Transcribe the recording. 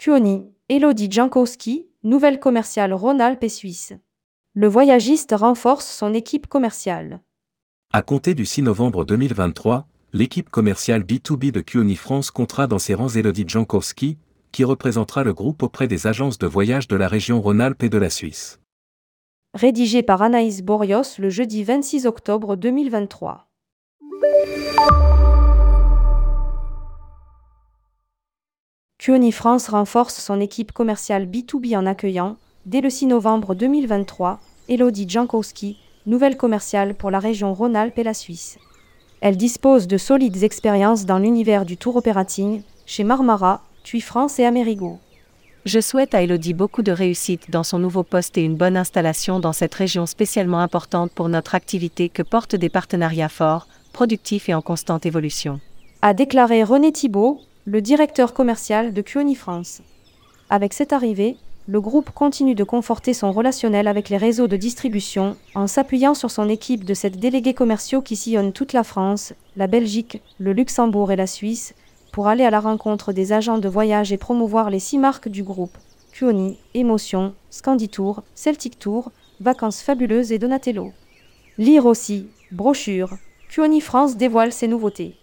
Kuoni, Elodie Jankowski, nouvelle commerciale Rhône-Alpes et Suisse. Le voyagiste renforce son équipe commerciale. À compter du 6 novembre 2023, l'équipe commerciale B2B de Kuoni France comptera dans ses rangs Elodie Jankowski, qui représentera le groupe auprès des agences de voyage de la région Rhône-Alpes et de la Suisse. Rédigé par Anaïs Borios le jeudi 26 octobre 2023. Kuoni France renforce son équipe commerciale B2B en accueillant, dès le 6 novembre 2023, Elodie Jankowski, nouvelle commerciale pour la région Rhône-Alpes et la Suisse. Elle dispose de solides expériences dans l'univers du tour operating, chez Marmara, TUI France et Amerigo. Je souhaite à Elodie beaucoup de réussite dans son nouveau poste et une bonne installation dans cette région spécialement importante pour notre activité que portent des partenariats forts, productifs et en constante évolution. A déclaré René Thibault, le directeur commercial de Kuoni France. Avec cette arrivée, le groupe continue de conforter son relationnel avec les réseaux de distribution en s'appuyant sur son équipe de sept délégués commerciaux qui sillonnent toute la France, la Belgique, le Luxembourg et la Suisse pour aller à la rencontre des agents de voyage et promouvoir les six marques du groupe Kuoni, Émotion, Scanditour, Celtic Tour, Vacances Fabuleuses et Donatello. Lire aussi, brochure, Kuoni France dévoile ses nouveautés.